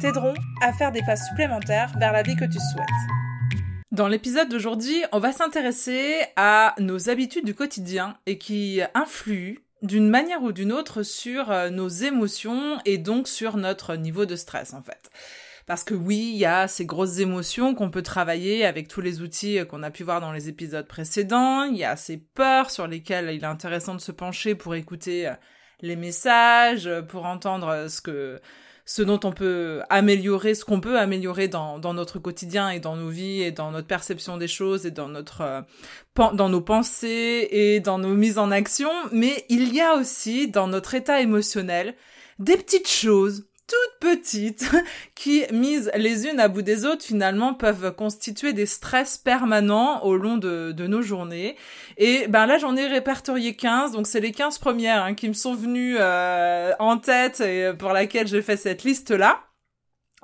t'aideront à faire des pas supplémentaires vers la vie que tu souhaites. Dans l'épisode d'aujourd'hui, on va s'intéresser à nos habitudes du quotidien et qui influent d'une manière ou d'une autre sur euh, nos émotions et donc sur notre niveau de stress en fait. Parce que oui, il y a ces grosses émotions qu'on peut travailler avec tous les outils euh, qu'on a pu voir dans les épisodes précédents, il y a ces peurs sur lesquelles il est intéressant de se pencher pour écouter euh, les messages, pour entendre ce que ce dont on peut améliorer, ce qu'on peut améliorer dans, notre quotidien et dans nos vies et dans notre perception des choses et dans notre euh, dans nos pensées et dans nos mises en action, mais il y a aussi dans notre état émotionnel des petites choses toutes petites qui, mises les unes à bout des autres, finalement peuvent constituer des stress permanents au long de, nos journées. Et ben là, j'en ai répertorié 15, donc c'est les 15 premières hein, qui me sont venues euh, en tête et pour laquelle j'ai fait cette liste-là.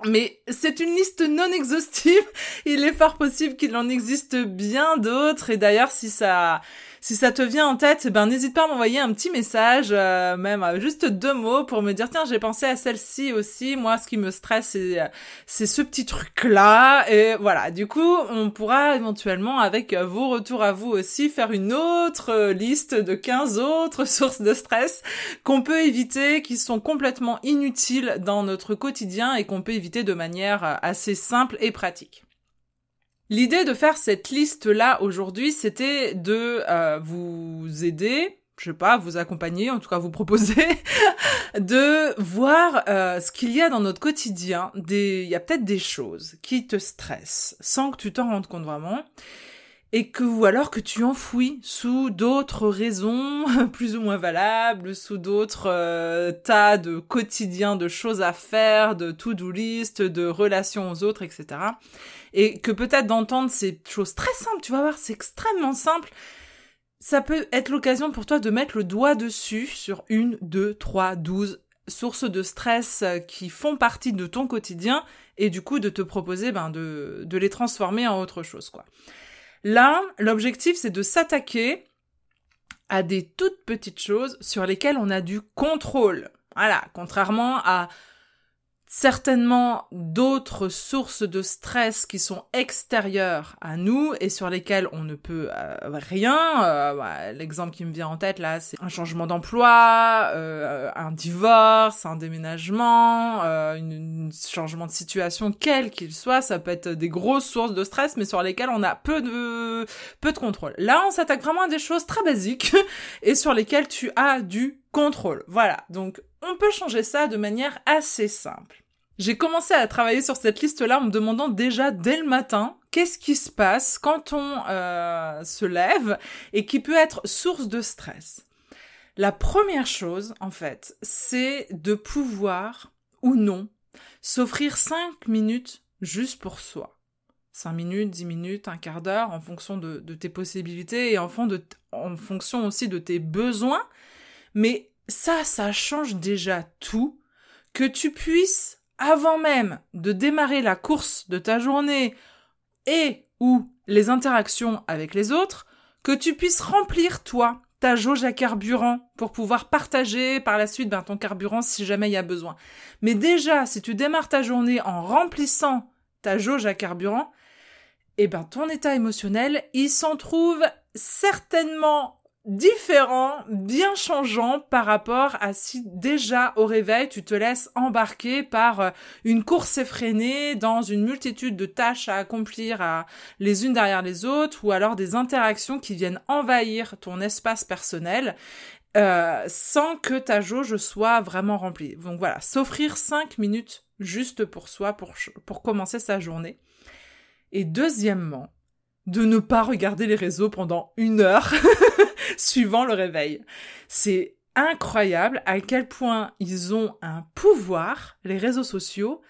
Mais c'est une liste non exhaustive. Il est fort possible qu'il en existe bien d'autres. Et d'ailleurs, si ça, si ça te vient en tête, ben n'hésite pas à m'envoyer un petit message, euh, même euh, juste deux mots pour me dire tiens j'ai pensé à celle-ci aussi. Moi, ce qui me stresse, c'est euh, c'est ce petit truc là. Et voilà. Du coup, on pourra éventuellement avec vos retours à vous aussi faire une autre liste de 15 autres sources de stress qu'on peut éviter, qui sont complètement inutiles dans notre quotidien et qu'on peut éviter de manière assez simple et pratique. L'idée de faire cette liste-là aujourd'hui, c'était de euh, vous aider, je sais pas, vous accompagner, en tout cas vous proposer, de voir euh, ce qu'il y a dans notre quotidien. Il y a peut-être des choses qui te stressent sans que tu t'en rendes compte vraiment et que ou alors que tu enfouis sous d'autres raisons plus ou moins valables, sous d'autres euh, tas de quotidiens de choses à faire, de to-do list, de relations aux autres, etc. Et que peut-être d'entendre ces choses très simples, tu vas voir, c'est extrêmement simple. Ça peut être l'occasion pour toi de mettre le doigt dessus sur une, deux, trois, douze sources de stress qui font partie de ton quotidien et du coup de te proposer ben, de, de les transformer en autre chose, quoi. Là, l'objectif, c'est de s'attaquer à des toutes petites choses sur lesquelles on a du contrôle. Voilà, contrairement à certainement d'autres sources de stress qui sont extérieures à nous et sur lesquelles on ne peut euh, rien. Euh, l'exemple qui me vient en tête là, c'est un changement d'emploi, euh, un divorce, un déménagement, un changement de situation quel qu'il soit. Ça peut être des grosses sources de stress, mais sur lesquelles on a peu de peu de contrôle. Là, on s'attaque vraiment à des choses très basiques et sur lesquelles tu as du contrôle. Voilà. Donc, on peut changer ça de manière assez simple. J'ai commencé à travailler sur cette liste-là en me demandant déjà dès le matin qu'est-ce qui se passe quand on euh, se lève et qui peut être source de stress. La première chose, en fait, c'est de pouvoir ou non s'offrir cinq minutes juste pour soi. Cinq minutes, dix minutes, un quart d'heure, en fonction de, tes possibilités et en, en fonction aussi de tes besoins. Mais ça, ça change déjà tout. Que tu puisses avant même de démarrer la course de ta journée et ou les interactions avec les autres, que tu puisses remplir toi ta jauge à carburant pour pouvoir partager par la suite ben, ton carburant si jamais il y a besoin. Mais déjà, si tu démarres ta journée en remplissant ta jauge à carburant, eh ben ton état émotionnel, il s'en trouve certainement différent, bien changeant par rapport à si déjà au réveil tu te laisses embarquer par euh, une course effrénée dans une multitude de tâches à accomplir à, les unes derrière les autres ou alors des interactions qui viennent envahir ton espace personnel euh, sans que ta jauge soit vraiment remplie. Donc voilà, s'offrir cinq minutes juste pour soi pour, pour commencer sa journée. Et deuxièmement, de ne pas regarder les réseaux pendant une heure suivant le réveil. C'est incroyable à quel point ils ont un pouvoir, les réseaux sociaux,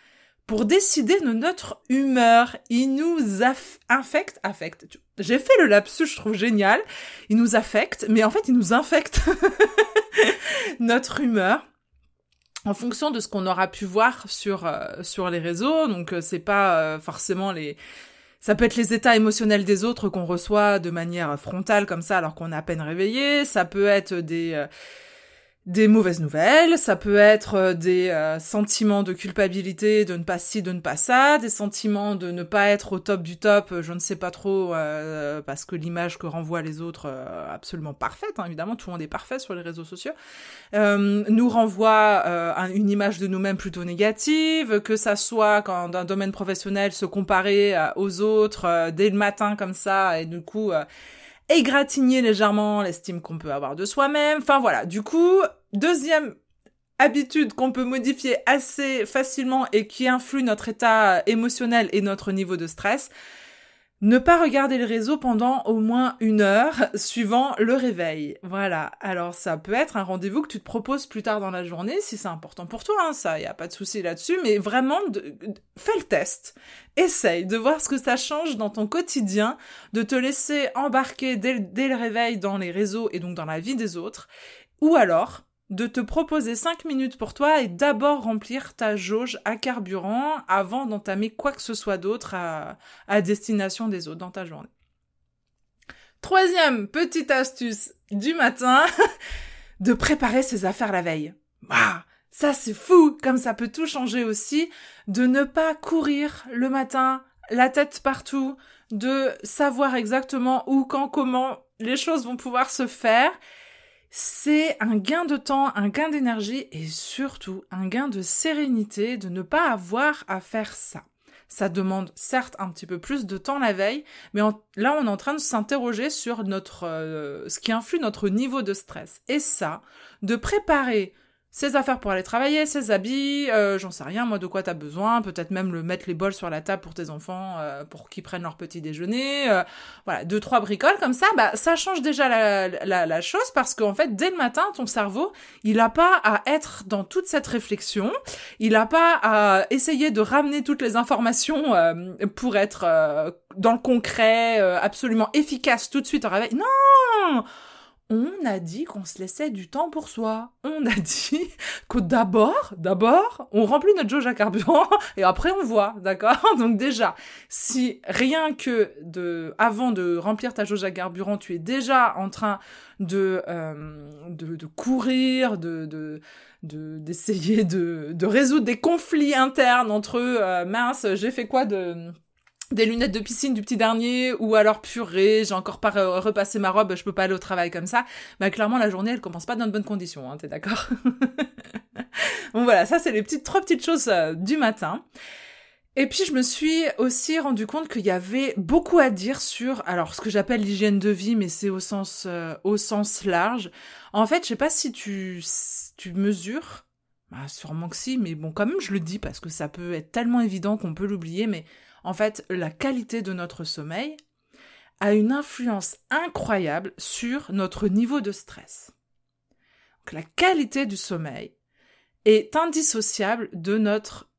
pour décider de notre humeur. Il nous infecte, affecte. J'ai fait le lapsus, je trouve génial. Il nous affecte, mais en fait, il nous infecte notre humeur en fonction de ce qu'on aura pu voir sur euh, sur les réseaux. Donc euh, c'est pas euh, forcément les ça peut être les états émotionnels des autres qu'on reçoit de manière frontale comme ça alors qu'on est à peine réveillé, ça peut être des des mauvaises nouvelles, ça peut être euh, des euh, sentiments de culpabilité de ne pas ci, de ne pas ça, des sentiments de ne pas être au top du top, je ne sais pas trop, euh, parce que l'image que renvoient les autres, absolument parfaite, hein, évidemment, tout le monde est parfait sur les réseaux sociaux, nous renvoie une image de nous-mêmes plutôt négative, que ça soit quand dans un domaine professionnel, se comparer aux autres dès le matin comme ça, et du coup égratigner légèrement l'estime qu'on peut avoir de soi-même. Enfin voilà, du coup, deuxième habitude qu'on peut modifier assez facilement et qui influe notre état émotionnel et notre niveau de stress, ne pas regarder le réseau pendant au moins une heure suivant le réveil. Voilà. Alors ça peut être un rendez-vous que tu te proposes plus tard dans la journée si c'est important pour toi. Hein, ça, y a pas de souci là-dessus. Mais vraiment, fais le test. Essaye de voir ce que ça change dans ton quotidien, de te laisser embarquer dès le réveil dans les réseaux et donc dans la vie des autres. Ou alors, de te proposer 5 minutes pour toi et d'abord remplir ta jauge à carburant avant d'entamer quoi que ce soit d'autre à, destination des autres dans ta journée. Troisième petite astuce du matin, de préparer ses affaires la veille. Ah, ça c'est fou, comme ça peut tout changer aussi, de ne pas courir le matin, la tête partout, de savoir exactement où, quand, comment les choses vont pouvoir se faire c'est un gain de temps, un gain d'énergie et surtout un gain de sérénité de ne pas avoir à faire ça. Ça demande certes un petit peu plus de temps la veille, mais là on est en train de s'interroger sur notre euh, ce qui influe notre niveau de stress. Et ça, de préparer ses affaires pour aller travailler, ses habits, euh, j'en sais rien, moi de quoi t'as besoin, peut-être même le mettre les bols sur la table pour tes enfants euh, pour qu'ils prennent leur petit déjeuner, euh, voilà, deux trois bricoles comme ça, bah ça change déjà la, la, la chose parce qu'en fait dès le matin ton cerveau il a pas à être dans toute cette réflexion, il a pas à essayer de ramener toutes les informations pour être dans le concret, absolument efficace tout de suite au réveil. Non on a dit qu'on se laissait du temps pour soi. On a dit que d'abord, d'abord, on remplit notre jauge à carburant et après on voit, d'accord? Donc déjà, si rien que de, avant de remplir ta jauge à carburant, tu es déjà en train de, euh, de, courir, de, de d'essayer de, de, résoudre des conflits internes entre euh, mince, j'ai fait quoi de des lunettes de piscine du petit dernier ou alors purée, j'ai encore pas repassé ma robe, je peux pas aller au travail comme ça. Bah clairement la journée elle commence pas dans de bonnes conditions, hein, t'es d'accord? Bon voilà, ça c'est les petites trois petites choses euh, du matin. Et puis je me suis aussi rendu compte qu'il y avait beaucoup à dire sur alors ce que j'appelle l'hygiène de vie mais c'est au sens euh, au sens large. En fait, je sais pas si tu tu mesures bah, sûrement que si, mais bon, quand même, je le dis parce que ça peut être tellement évident qu'on peut l'oublier, mais en fait, la qualité de notre sommeil a une influence incroyable sur notre niveau de stress. la qualité du sommeil est indissociable de notre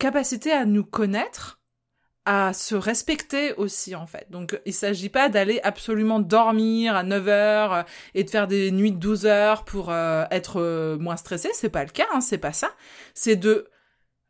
capacité à nous connaître, à se respecter aussi en fait. Donc il s'agit pas d'aller absolument dormir à 9 heures et de faire des nuits de 12 heures pour euh, être euh, moins stressé, c'est pas le cas, hein, c'est pas ça. C'est de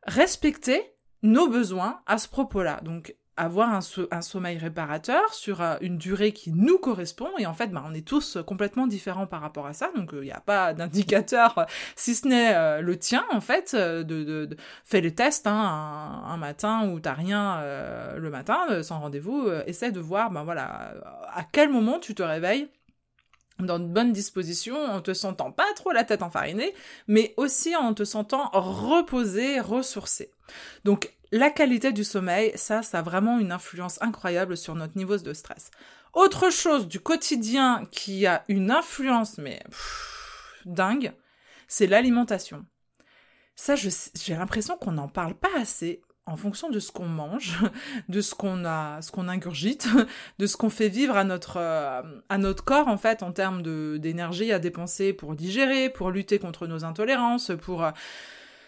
respecter nos besoins à ce propos-là. Donc avoir un, sommeil réparateur sur euh, une durée qui nous correspond et en fait bah, on est tous complètement différents par rapport à ça donc il n'y a pas d'indicateur euh, si ce n'est euh, le tien en fait de, fais les tests hein, un, matin où t'as rien le matin sans rendez-vous essaie de voir ben voilà à quel moment tu te réveilles dans de bonnes dispositions, en te sentant pas trop la tête enfarinée, mais aussi en te sentant reposé, ressourcé. Donc la qualité du sommeil, ça, ça a vraiment une influence incroyable sur notre niveau de stress. Autre chose du quotidien qui a une influence, mais dingue, c'est l'alimentation. Ça, j'ai l'impression qu'on n'en parle pas assez en fonction de ce qu'on mange, de ce qu'on a, ce qu'on ingurgite, de ce qu'on fait vivre à notre euh, à notre corps en fait en termes d'énergie à dépenser pour digérer, pour lutter contre nos intolérances, pour euh,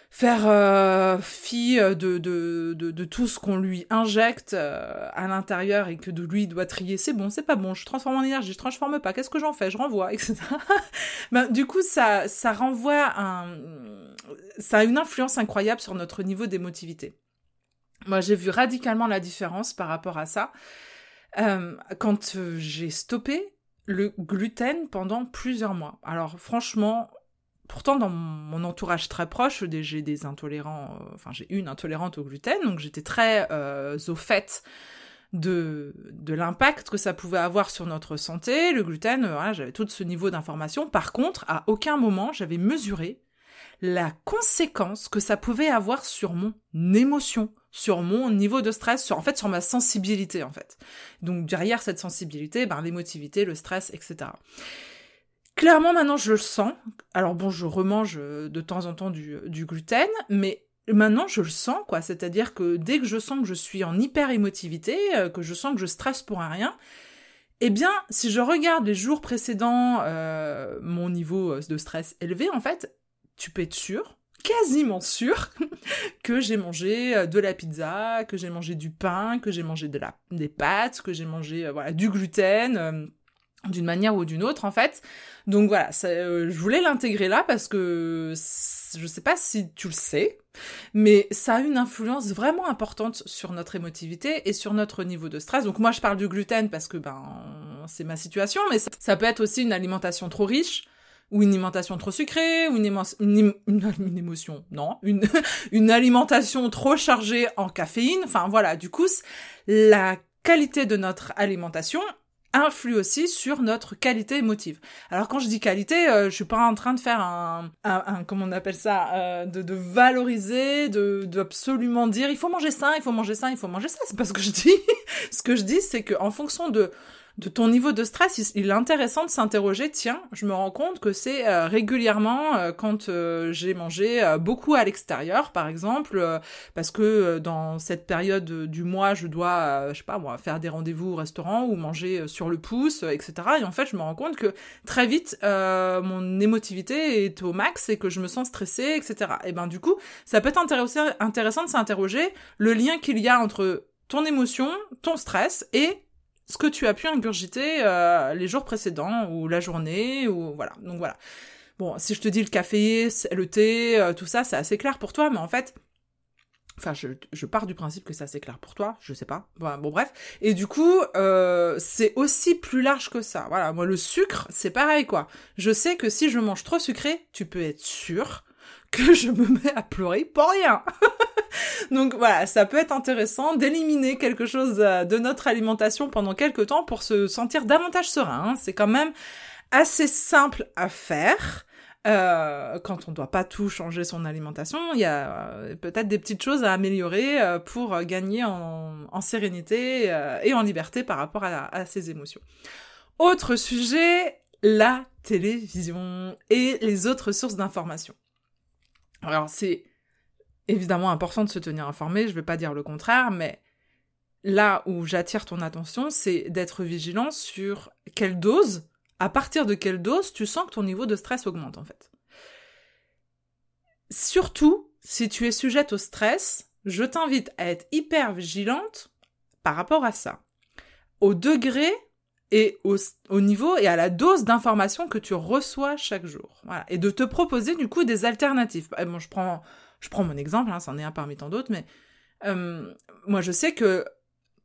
faire euh, fi de, de, de, tout ce qu'on lui injecte à l'intérieur et que de lui doit trier, c'est bon, c'est pas bon, je transforme en énergie, je transforme pas, qu'est-ce que j'en fais, je renvoie, etc. ben, du coup, ça, ça renvoie un... ça a une influence incroyable sur notre niveau d'émotivité. Moi, j'ai vu radicalement la différence par rapport à ça. Euh, quand euh, j'ai stoppé le gluten pendant plusieurs mois. Alors franchement, pourtant dans mon entourage très proche, j'ai des intolérants, euh, enfin j'ai une intolérante au gluten, donc j'étais très au fait de, de l'impact que ça pouvait avoir sur notre santé. Le gluten, voilà, j'avais tout ce niveau d'information. Par contre, à aucun moment j'avais mesuré la conséquence que ça pouvait avoir sur mon émotion, sur mon niveau de stress, sur en fait sur ma sensibilité en fait. Donc derrière cette sensibilité, ben l'émotivité, le stress, etc. Clairement maintenant je le sens. Alors bon, je remange euh, de temps en temps du, du gluten, mais maintenant je le sens quoi. C'est-à-dire que dès que je sens que je suis en hyper émotivité, euh, que je sens que je stresse pour rien, eh bien, si je regarde les jours précédents, euh, mon niveau de stress élevé, en fait, tu peux être sûr quasiment sûr que j'ai mangé euh, de la pizza, que j'ai mangé du pain, que j'ai mangé de la, des pâtes, que j'ai mangé euh, voilà, du gluten, euh, d'une manière ou d'une autre en fait. Donc voilà, je voulais l'intégrer là parce que je sais pas si tu le sais, mais ça a une influence vraiment importante sur notre émotivité et sur notre niveau de stress. Donc moi je parle du gluten parce que ben c'est ma situation, mais ça peut être aussi une alimentation trop riche ou une alimentation trop sucrée, ou une, émotion, non, une, une alimentation trop chargée en caféine. Enfin voilà, du coup, la qualité de notre alimentation influe aussi sur notre qualité émotive. Alors quand je dis qualité, euh, je suis pas en train de faire un, un, comment on appelle ça, euh, de, de valoriser, de, de absolument dire il faut manger ça, il faut manger ça, il faut manger ça. C'est pas ce que je dis. ce que je dis, c'est que en fonction de de ton niveau de stress, il est intéressant de s'interroger, tiens, je me rends compte que c'est euh, régulièrement euh, quand euh, j'ai mangé beaucoup à l'extérieur, par exemple, parce que dans cette période du mois, je dois, je sais pas moi, faire des rendez-vous au restaurant ou manger sur le pouce, etc. Et en fait, je me rends compte que très vite, mon émotivité est au max et que je me sens stressée, etc. Et ben du coup, ça peut être intéressant de s'interroger le lien qu'il y a entre ton émotion, ton stress et ce que tu as pu ingurgiter euh, les jours précédents ou la journée ou voilà. Donc voilà. Bon, si je te dis le café, le thé, euh, tout ça, c'est assez clair pour toi, mais en fait, Enfin, je, je, pars du principe que c'est assez clair pour toi, je sais pas. Bon, bon bref. Et du coup, euh, c'est aussi plus large que ça. Voilà, moi le sucre, c'est pareil quoi. Je sais que si je mange trop sucré, tu peux être sûr que je me mets à pleurer pour rien. Donc voilà, ça peut être intéressant d'éliminer quelque chose euh, de notre alimentation pendant quelques temps pour se sentir davantage serein. Hein. C'est quand même assez simple à faire. Euh, quand on ne doit pas tout changer son alimentation, il y a euh, peut-être des petites choses à améliorer pour gagner en, sérénité et en liberté par rapport à, à ses émotions. Autre sujet, la télévision et les autres sources d'information. Alors c'est évidemment important de se tenir informé, je ne vais pas dire le contraire, mais là où j'attire ton attention, c'est d'être vigilant sur quelle dose, à partir de quelle dose tu sens que ton niveau de stress augmente en fait. Surtout, si tu es sujette au stress, je t'invite à être hyper vigilante par rapport à ça. Au degré et au, niveau et à la dose d'information que tu reçois chaque jour. Et de te proposer du coup des alternatives. Bon, je prends je prends mon exemple, hein, c'en est un parmi tant d'autres, mais moi je sais que,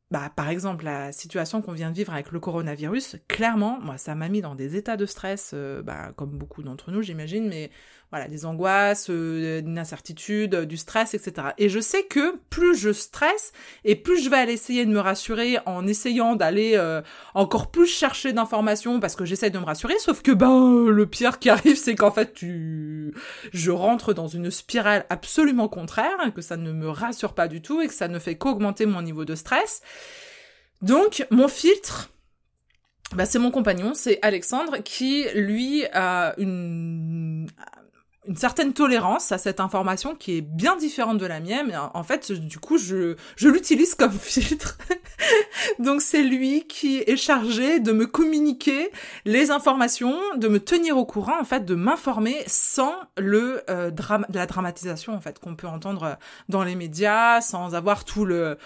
bah, par exemple, la situation qu'on vient de vivre avec le coronavirus, clairement, moi ça m'a mis dans des états de stress, euh, bah, comme beaucoup d'entre nous j'imagine, mais voilà, des angoisses, euh, une incertitude, euh, du stress, etc. Et je sais que plus je stresse et plus je vais aller essayer de me rassurer en essayant d'aller euh, encore plus chercher d'informations parce que j'essaie de me rassurer, sauf que ben le pire qui arrive c'est qu'en fait tu je rentre dans une spirale absolument contraire, que ça ne me rassure pas du tout et que ça ne fait qu'augmenter mon niveau de stress. Donc mon filtre bah, c'est mon compagnon, c'est Alexandre, qui lui a une une certaine tolérance à cette information qui est bien différente de la mienne. En fait, du coup, je, je l'utilise comme filtre. Donc c'est lui qui est chargé de me communiquer les informations, de me tenir au courant, en fait, de m'informer sans le euh, drame, la dramatisation, en fait, qu'on peut entendre dans les médias, sans avoir tout le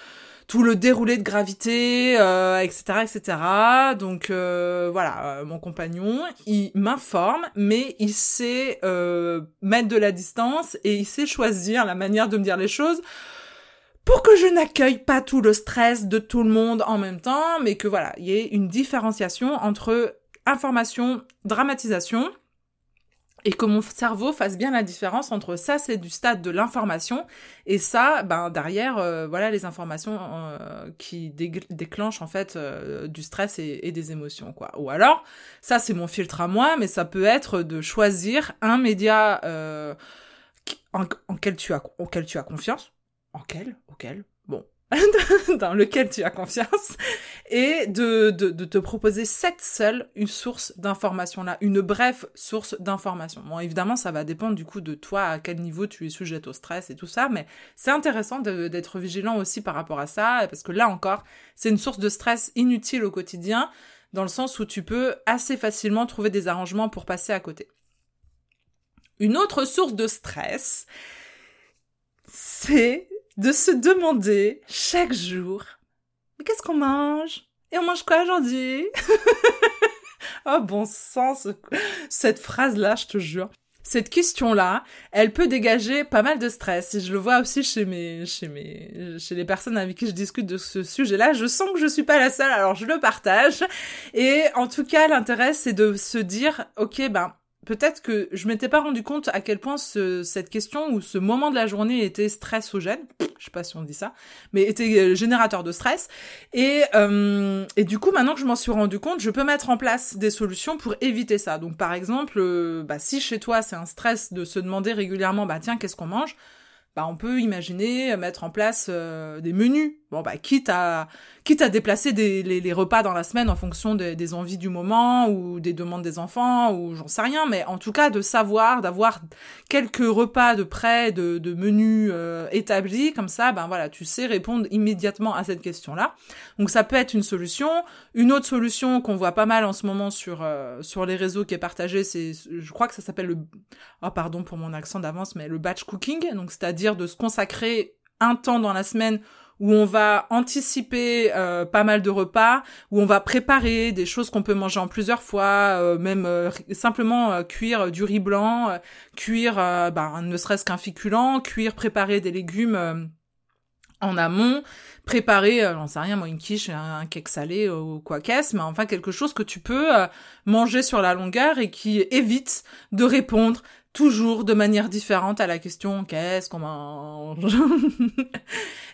tout le déroulé de gravité, euh, etc., etc. Donc euh, voilà, euh, mon compagnon, il m'informe, mais il sait mettre de la distance et il sait choisir la manière de me dire les choses pour que je n'accueille pas tout le stress de tout le monde en même temps, mais que voilà, il y ait une différenciation entre information, dramatisation et que mon cerveau fasse bien la différence entre ça c'est du stade de l'information et ça ben derrière euh, voilà les informations euh, qui déclenchent en fait euh, du stress et, des émotions quoi. Ou alors ça c'est mon filtre à moi mais ça peut être de choisir un média en, en, quel tu as auquel tu as confiance en quel auquel bon dans lequel tu as confiance et de, de, de, te proposer cette seule une source d'information là, une brève source d'information. Bon, évidemment, ça va dépendre du coup de toi à quel niveau tu es sujet au stress et tout ça, mais c'est intéressant d'être vigilant aussi par rapport à ça parce que là encore, c'est une source de stress inutile au quotidien dans le sens où tu peux assez facilement trouver des arrangements pour passer à côté. Une autre source de stress, c'est de se demander chaque jour, mais qu'est-ce qu'on mange? Et on mange quoi aujourd'hui? Oh bon sens, cette phrase-là, je te jure. Cette question-là, elle peut dégager pas mal de stress. Et je le vois aussi chez mes, chez mes, chez les personnes avec qui je discute de ce sujet-là. Je sens que je suis pas la seule, alors je le partage. Et en tout cas, l'intérêt, c'est de se dire, ok, ben, peut-être que je m'étais pas rendu compte à quel point ce, cette question ou ce moment de la journée était stressogène, je sais pas si on dit ça, mais était euh, générateur de stress. Et, euh, et du coup, maintenant que je m'en suis rendu compte, je peux mettre en place des solutions pour éviter ça. Donc par exemple, euh, bah, si chez toi c'est un stress de se demander régulièrement, bah tiens, qu'est-ce qu'on mange? Bah, on peut imaginer mettre en place des menus. Bon, bah, quitte à, quitte à déplacer des, les, les, repas dans la semaine en fonction des envies du moment ou des demandes des enfants ou j'en sais rien, mais en tout cas de savoir, d'avoir quelques repas de près, de, de menus euh, établis, comme ça, ben voilà, tu sais répondre immédiatement à cette question-là. Donc ça peut être une solution. Une autre solution qu'on voit pas mal en ce moment sur euh, sur les réseaux qui est partagée, c'est, je crois que ça s'appelle le, oh pardon pour mon accent d'avance, mais le batch cooking, donc c'est-à-dire de se consacrer un temps dans la semaine où on va anticiper euh, pas mal de repas, où on va préparer des choses qu'on peut manger en plusieurs fois, euh, même euh, simplement cuire du riz blanc, cuire bah, ne serait-ce qu'un féculent, cuire, préparer des légumes en amont, préparer, j'en sais rien, moi une quiche, un, cake salé ou quoi qu'est-ce, mais enfin quelque chose que tu peux manger sur la longueur et qui évite de répondre toujours de manière différente à la question qu'est-ce qu'on mange.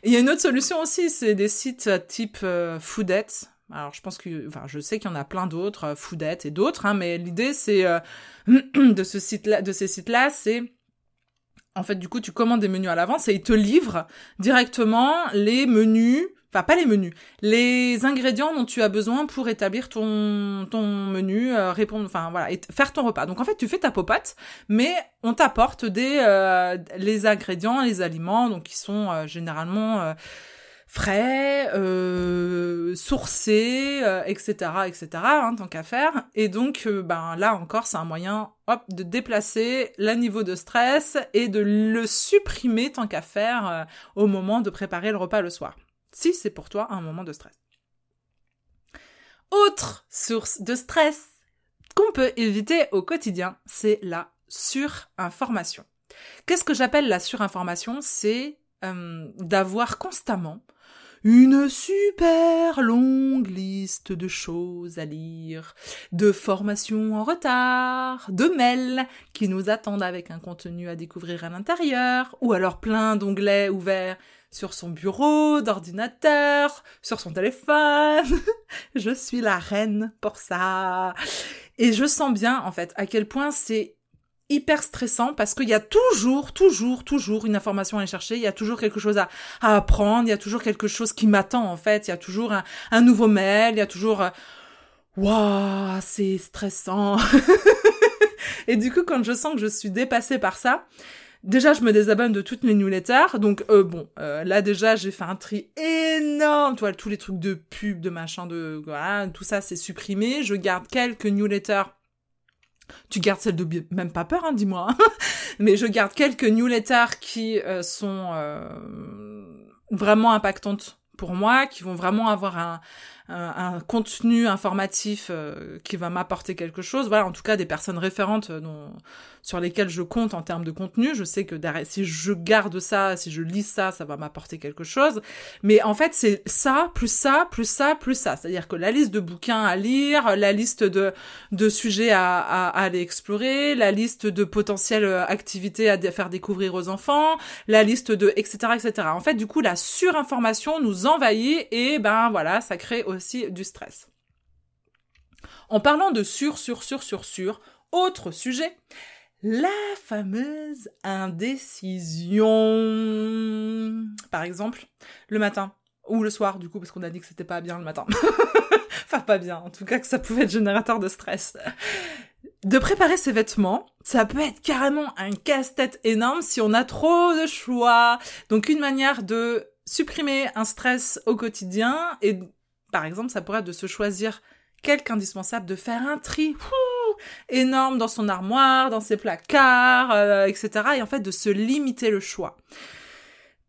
Il y a une autre solution aussi, c'est des sites type euh, Foodette. Alors je pense que, enfin je sais qu'il y en a plein d'autres, euh, Foodette et d'autres, hein, mais l'idée c'est euh, de ce site-là, de ces sites-là, c'est en fait du coup tu commandes des menus à l'avance et ils te livrent directement les menus pas les menus, les ingrédients dont tu as besoin pour établir ton ton menu, euh, répondre, enfin voilà, et faire ton repas. Donc en fait, tu fais ta popote, mais on t'apporte des euh, les ingrédients, les aliments, donc qui sont euh, généralement frais, sourcés, etc., etc. Hein, tant qu'à faire. Et donc, ben là encore, c'est un moyen, hop, de déplacer le niveau de stress et de le supprimer tant qu'à faire au moment de préparer le repas le soir si c'est pour toi un moment de stress. Autre source de stress qu'on peut éviter au quotidien, c'est la surinformation. Qu'est-ce que j'appelle la surinformation? C'est euh, d'avoir constamment une super longue liste de choses à lire, de formations en retard, de mails qui nous attendent avec un contenu à découvrir à l'intérieur, ou alors plein d'onglets ouverts sur son bureau, d'ordinateur, sur son téléphone. je suis la reine pour ça. Et je sens bien, en fait, à quel point c'est hyper stressant parce qu'il y a toujours, toujours, toujours une information à aller chercher, il y a toujours quelque chose à, apprendre, il y a toujours quelque chose qui m'attend, en fait, il y a toujours un, nouveau mail, il y a toujours... Euh, waouh, c'est stressant. et du coup, quand je sens que je suis dépassée par ça, Déjà, je me désabonne de toutes mes newsletters. Donc, euh, bon, euh, là déjà, j'ai fait un tri énorme. Tu vois, tous les trucs de pub, de machin, de... Voilà, tout ça, c'est supprimé. Je garde quelques newsletters. Tu gardes celles de... Même pas peur, hein, dis-moi. Mais je garde quelques newsletters qui euh, sont vraiment impactantes pour moi, qui vont vraiment avoir un, un, contenu informatif euh, qui va m'apporter quelque chose. Voilà, en tout cas des personnes référentes euh, dont, sur lesquelles je compte en termes de contenu. Je sais que derrière, si je garde ça, si je lis ça, ça va m'apporter quelque chose. Mais en fait, c'est ça, plus ça, plus ça, plus ça. C'est-à-dire que la liste de bouquins à lire, la liste de, de sujets à, à, à aller explorer, la liste de potentielles euh, activités à faire découvrir aux enfants, la liste de etc etc. En fait, du coup, la surinformation nous envahit et ben voilà, ça crée du stress. En parlant de sur, sur, sur, sur, sur, autre sujet, la fameuse indécision. Par exemple, le matin ou le soir, du coup, parce qu'on a dit que c'était pas bien le matin. enfin, pas bien, en tout cas, que ça pouvait être générateur de stress. De préparer ses vêtements, ça peut être carrément un casse-tête énorme si on a trop de choix. Donc, une manière de supprimer un stress au quotidien et par exemple, ça pourrait être de se choisir quelque indispensable, de faire un tri énorme dans son armoire, dans ses placards, euh, etc. Et en fait, de se limiter le choix.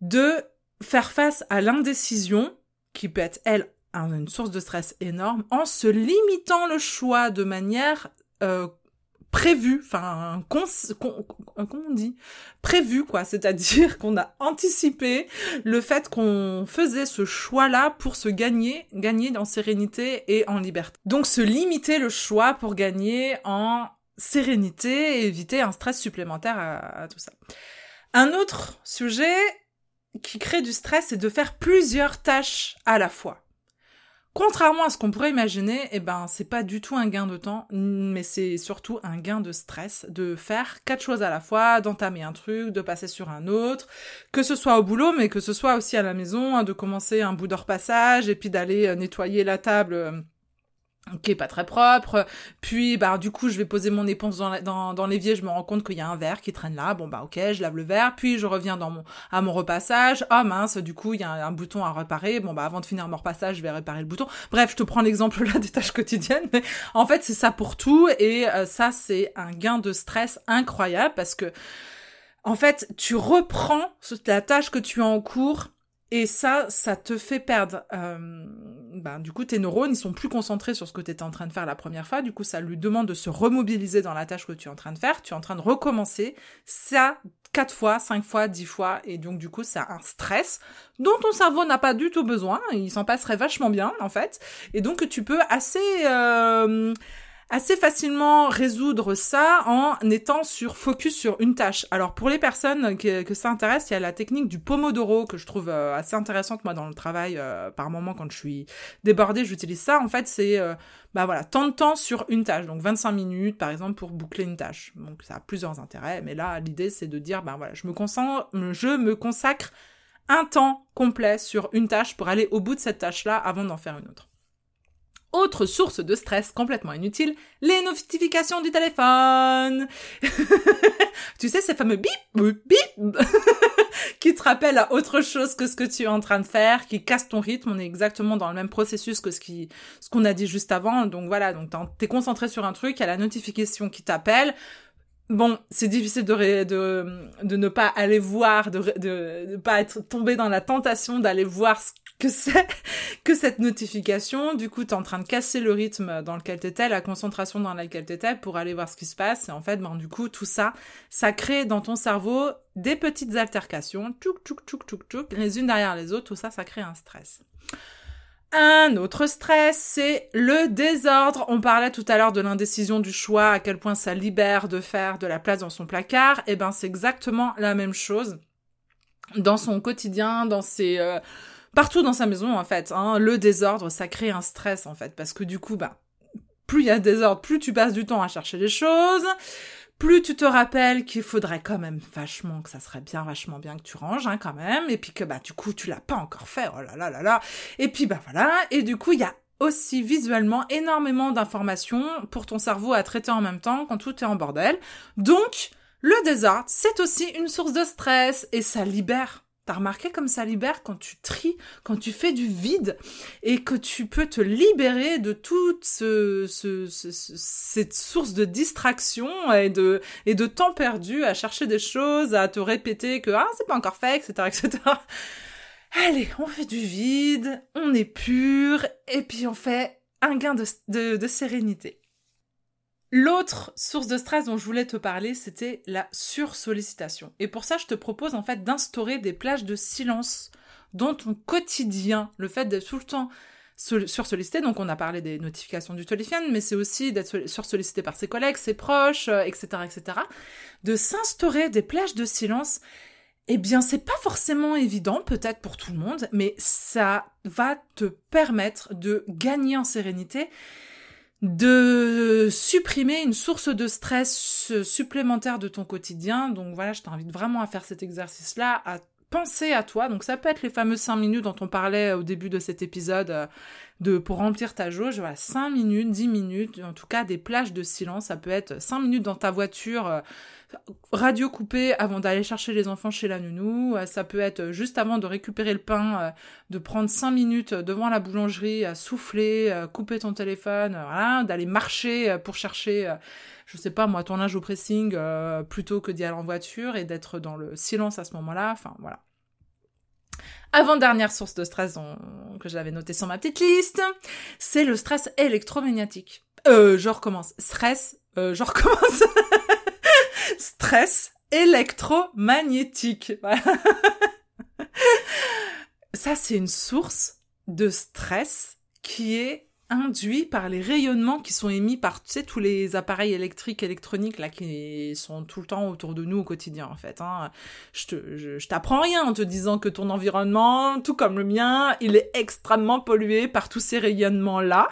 De faire face à l'indécision, qui peut être, elle, une source de stress énorme, en se limitant le choix de manière euh, prévu, enfin, comment on dit? Prévu, quoi. C'est-à-dire qu'on a anticipé le fait qu'on faisait ce choix-là pour se gagner, gagner en sérénité et en liberté. Donc, se limiter le choix pour gagner en sérénité et éviter un stress supplémentaire à, à tout ça. Un autre sujet qui crée du stress, c'est de faire plusieurs tâches à la fois. Contrairement à ce qu'on pourrait imaginer, eh ben c'est pas du tout un gain de temps, mais c'est surtout un gain de stress de faire quatre choses à la fois, d'entamer un truc, de passer sur un autre, que ce soit au boulot, mais que ce soit aussi à la maison, hein, de commencer un bout de repassage et puis d'aller euh, nettoyer la table euh, qui est pas très propre. Puis, bah, du coup, je vais poser mon éponge dans, dans, l'évier, je me rends compte qu'il y a un verre qui traîne là. Bon, bah, ok, je lave le verre. Puis, je reviens dans mon, à mon repassage. Ah, mince, du coup, il y a un, bouton à réparer. Bon, bah, avant de finir mon repassage, je vais réparer le bouton. Bref, je te prends l'exemple là des tâches quotidiennes. Mais en fait, c'est ça pour tout. Et euh, ça, c'est un gain de stress incroyable parce que, en fait, tu reprends la tâche que tu as en cours et ça, ça te fait perdre. Euh, ben, du coup, tes neurones, ils sont plus concentrés sur ce que tu étais en train de faire la première fois. Du coup, ça lui demande de se remobiliser dans la tâche que tu es en train de faire. Tu es en train de recommencer ça quatre fois, cinq fois, dix fois. Et donc, du coup, c'est un stress dont ton cerveau n'a pas du tout besoin. Il s'en passerait vachement bien, en fait. Et donc, tu peux assez... Euh, assez facilement résoudre ça en étant sur focus sur une tâche. Alors pour les personnes que, ça intéresse, il y a la technique du pomodoro que je trouve euh, assez intéressante moi dans le travail euh, par moment quand je suis débordée, j'utilise ça. En fait, c'est euh, bah voilà, tant de temps sur une tâche. Donc 25 minutes par exemple pour boucler une tâche. Donc ça a plusieurs intérêts, mais là l'idée c'est de dire ben voilà, je me concentre je me consacre un temps complet sur une tâche pour aller au bout de cette tâche-là avant d'en faire une autre. Autre source de stress complètement inutile, les notifications du téléphone. tu sais, ces fameux bip, bip, qui te rappellent à autre chose que ce que tu es en train de faire, qui cassent ton rythme. On est exactement dans le même processus que ce ce qu'on a dit juste avant. Donc voilà, donc t'es concentré sur un truc, il y a la notification qui t'appelle. Bon, c'est difficile de, de, ne pas aller voir, de, de, pas être tombé dans la tentation d'aller voir ce que c'est que cette notification. Du coup, tu es en train de casser le rythme dans lequel t'étais, la concentration dans laquelle t'étais pour aller voir ce qui se passe. Et en fait, ben, du coup, tout ça, ça crée dans ton cerveau des petites altercations, tchouk, tchouk, tchouk, tchouk, tchouk, les unes derrière les autres. Tout ça, ça crée un stress. Un autre stress, c'est le désordre. On parlait tout à l'heure de l'indécision du choix, à quel point ça libère de faire de la place dans son placard. Eh ben, c'est exactement la même chose dans son quotidien, dans ses, euh, partout dans sa maison en fait. Hein, le désordre, ça crée un stress en fait, parce que du coup, bah, plus il y a désordre, plus tu passes du temps à chercher les choses, plus tu te rappelles qu'il faudrait quand même vachement, que ça serait bien vachement bien que tu ranges hein, quand même, et puis que bah du coup tu l'as pas encore fait, oh là là là là, et puis bah voilà, et du coup il y a aussi visuellement énormément d'informations pour ton cerveau à traiter en même temps quand tout est en bordel. Donc, le désordre, c'est aussi une source de stress et ça libère. T'as remarqué comme ça libère quand tu tries, quand tu fais du vide et que tu peux te libérer de toute ce, cette source de distraction et de, temps perdu à chercher des choses, à te répéter que ah c'est pas encore fait, etc., etc. Allez, on fait du vide, on est pur et puis on fait un gain de sérénité. L'autre source de stress dont je voulais te parler, c'était la sursollicitation. Et pour ça, je te propose en fait d'instaurer des plages de silence dans ton quotidien. Le fait d'être tout le temps sursollicité, donc on a parlé des notifications du téléphone, mais c'est aussi d'être sursollicité par ses collègues, ses proches, etc., euh, etc. De s'instaurer des plages de silence. Eh bien, c'est pas forcément évident, peut-être pour tout le monde, mais ça va te permettre de gagner en sérénité de supprimer une source de stress supplémentaire de ton quotidien. Donc voilà, je t'invite vraiment à faire cet exercice-là, penser à toi. Donc ça peut être les fameuses 5 minutes dont on parlait au début de cet épisode euh, de pour remplir ta jauge. Voilà, 5 minutes, 10 minutes, en tout cas des plages de silence. Ça peut être 5 minutes dans ta voiture euh, radio coupée avant d'aller chercher les enfants chez la nounou. Euh, ça peut être juste avant de récupérer le pain, de prendre cinq minutes devant la boulangerie à souffler, couper ton téléphone, voilà, d'aller marcher pour chercher, je sais pas moi, ton linge au pressing plutôt que d'y aller en voiture et d'être dans le silence à ce moment-là. Enfin voilà. Avant-dernière source de stress que j'avais noté sur ma petite liste, c'est le stress électromagnétique. Euh, je recommence. Stress, euh, je recommence. stress électromagnétique. Ça, c'est une source de stress qui est induit par les rayonnements qui sont émis par tu sais tous les appareils électriques électroniques là qui sont tout le temps autour de nous au quotidien en fait hein. je te je, t'apprends rien en te disant que ton environnement tout comme le mien il est extrêmement pollué par tous ces rayonnements là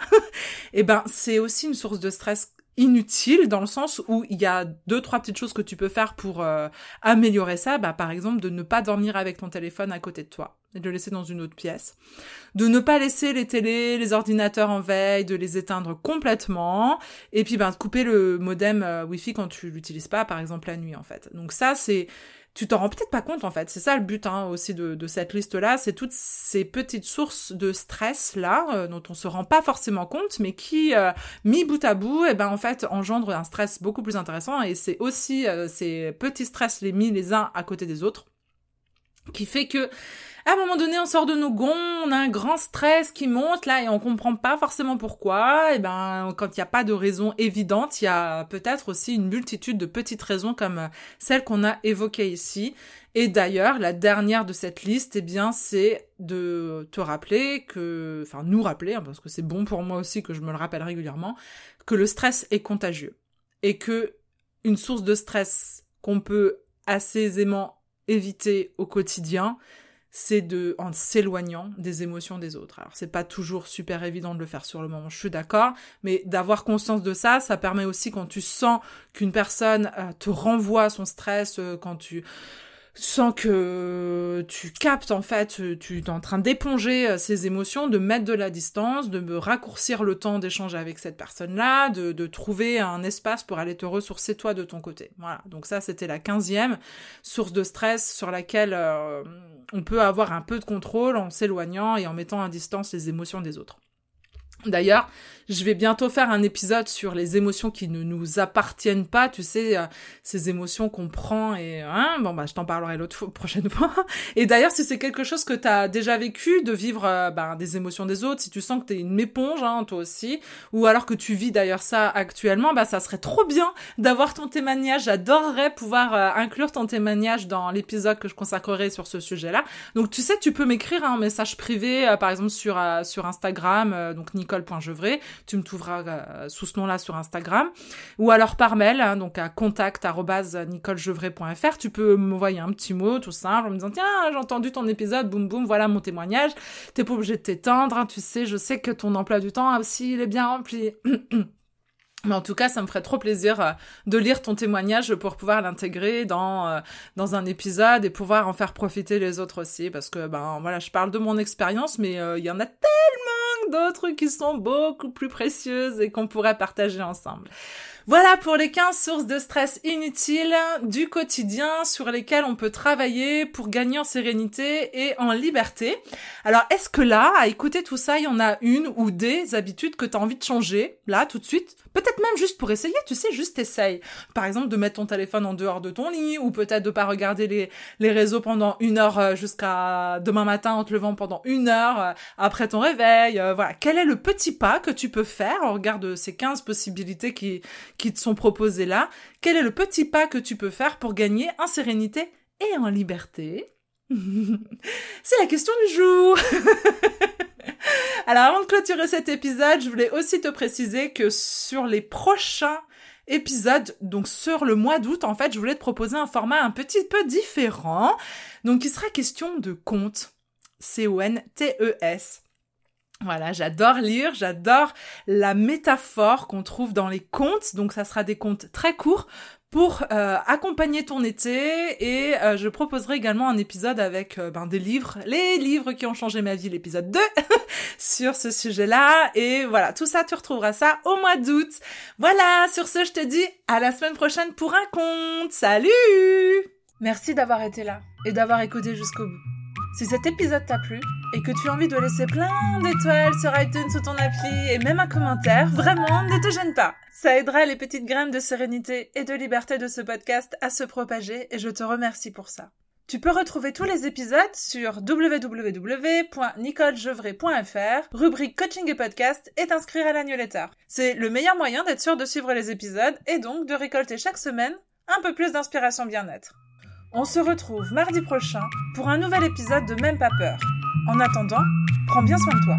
et eh ben c'est aussi une source de stress inutile dans le sens où il y a deux trois petites choses que tu peux faire pour euh, améliorer ça. Bah par exemple de ne pas dormir avec ton téléphone à côté de toi et de le laisser dans une autre pièce. De ne pas laisser les télés les ordinateurs en veille de les éteindre complètement. Et puis ben de couper le modem euh, wifi quand tu l'utilises pas par exemple la nuit en fait. Donc ça c'est tu t'en rends peut-être pas compte en fait. C'est ça le but hein, aussi de, cette liste-là, c'est toutes ces petites sources de stress là euh, dont on se rend pas forcément compte, mais qui euh, mis bout à bout, et eh ben en fait engendrent un stress beaucoup plus intéressant. Et c'est aussi euh, ces petits stress les mis les uns à côté des autres qui fait que à un moment donné, on sort de nos gonds, on a un grand stress qui monte là et on comprend pas forcément pourquoi. Et ben, quand il n'y a pas de raison évidente, il y a peut-être aussi une multitude de petites raisons comme euh, celles qu'on a évoquées ici. Et d'ailleurs, la dernière de cette liste, eh bien, c'est de te rappeler que, enfin, nous rappeler, hein, parce que c'est bon pour moi aussi que je me le rappelle régulièrement, que le stress est contagieux et que une source de stress qu'on peut assez aisément éviter au quotidien, c'est de en s'éloignant des émotions des autres. Alors c'est pas toujours super évident de le faire sur le moment, je suis d'accord, mais d'avoir conscience de ça, ça permet aussi quand tu sens qu'une personne euh, te renvoie son stress, euh, quand tu sans que tu captes en fait, tu es en train d'éponger euh, ces émotions, de mettre de la distance, de me raccourcir le temps d'échanger avec cette personne-là, de, de, trouver un espace pour aller te ressourcer toi de ton côté. Voilà, donc ça c'était la quinzième source de stress sur laquelle euh, on peut avoir un peu de contrôle en s'éloignant et en mettant à distance les émotions des autres. D'ailleurs, je vais bientôt faire un épisode sur les émotions qui ne nous appartiennent pas, tu sais, euh, ces émotions qu'on prend et hein, bon bah je t'en parlerai l'autre prochaine fois. Et d'ailleurs, si c'est quelque chose que tu as déjà vécu de vivre euh, bah, des émotions des autres, si tu sens que tu es une éponge hein, toi aussi ou alors que tu vis d'ailleurs ça actuellement, bah ça serait trop bien d'avoir ton témoignage. J'adorerais pouvoir euh, inclure ton témoignage dans l'épisode que je consacrerai sur ce sujet-là. Donc tu sais, tu peux m'écrire un message privé par exemple sur sur Instagram donc nicole.gevray tu me trouveras euh, sous ce nom-là sur Instagram, ou alors par mail, hein, donc à contact@nicolejevray.fr. Tu peux m'envoyer un petit mot tout simple en me disant tiens j'ai entendu ton épisode, boum boum, voilà mon témoignage. T'es pas obligé de t'étendre, hein, tu sais, je sais que ton emploi du temps aussi il est bien rempli. Mais en tout cas, ça me ferait trop plaisir euh, de lire ton témoignage pour pouvoir l'intégrer dans euh, dans un épisode et pouvoir en faire profiter les autres aussi parce que ben voilà, je parle de mon expérience mais il y en a tellement d'autres qui sont beaucoup plus précieuses et qu'on pourrait partager ensemble. Voilà pour les 15 sources de stress inutiles du quotidien sur lesquelles on peut travailler pour gagner en sérénité et en liberté. Alors, est-ce que là, à écouter tout ça, il y en a une ou des habitudes que tu as envie de changer, là, tout de suite même juste pour essayer, tu sais, juste essaye. Par exemple, de mettre ton téléphone en dehors de ton lit, ou peut-être de pas regarder les, les réseaux pendant une heure euh, jusqu'à demain matin en te levant pendant une heure euh, après ton réveil. Euh, voilà. Quel est le petit pas que tu peux faire On regarde ces 15 possibilités qui, qui te sont proposés là, quel est le petit pas que tu peux faire pour gagner en sérénité et en liberté? C'est la question du jour Alors avant de clôturer cet épisode, je voulais aussi te préciser que sur les prochains épisodes, donc sur le mois d'août, en fait, je voulais te proposer un format un petit peu différent. Donc il sera question de contes. C-O-N-T-E-S. Voilà, j'adore lire, j'adore la métaphore qu'on trouve dans les contes, donc ça sera des contes très courts pour euh, accompagner ton été et euh, je proposerai également un épisode avec euh, ben, des livres, les livres qui ont changé ma vie, l'épisode 2 sur ce sujet-là et voilà, tout ça tu retrouveras ça au mois d'août. Voilà, sur ce je te dis à la semaine prochaine pour un conte. Salut Merci d'avoir été là et d'avoir écouté jusqu'au bout. Si cet épisode t'a plu et que tu as envie de laisser plein d'étoiles sur iTunes sous ton appli et même un commentaire, vraiment, ne te gêne pas. Ça aidera les petites graines de sérénité et de liberté de ce podcast à se propager et je te remercie pour ça. Tu peux retrouver tous les épisodes sur www.nicolejevray.fr, rubrique coaching et podcast et t'inscrire à la newsletter. C'est le meilleur moyen d'être sûr de suivre les épisodes et donc de récolter chaque semaine un peu plus d'inspiration bien-être. On se retrouve mardi prochain pour un nouvel épisode de Même pas peur. En attendant, prends bien soin de toi.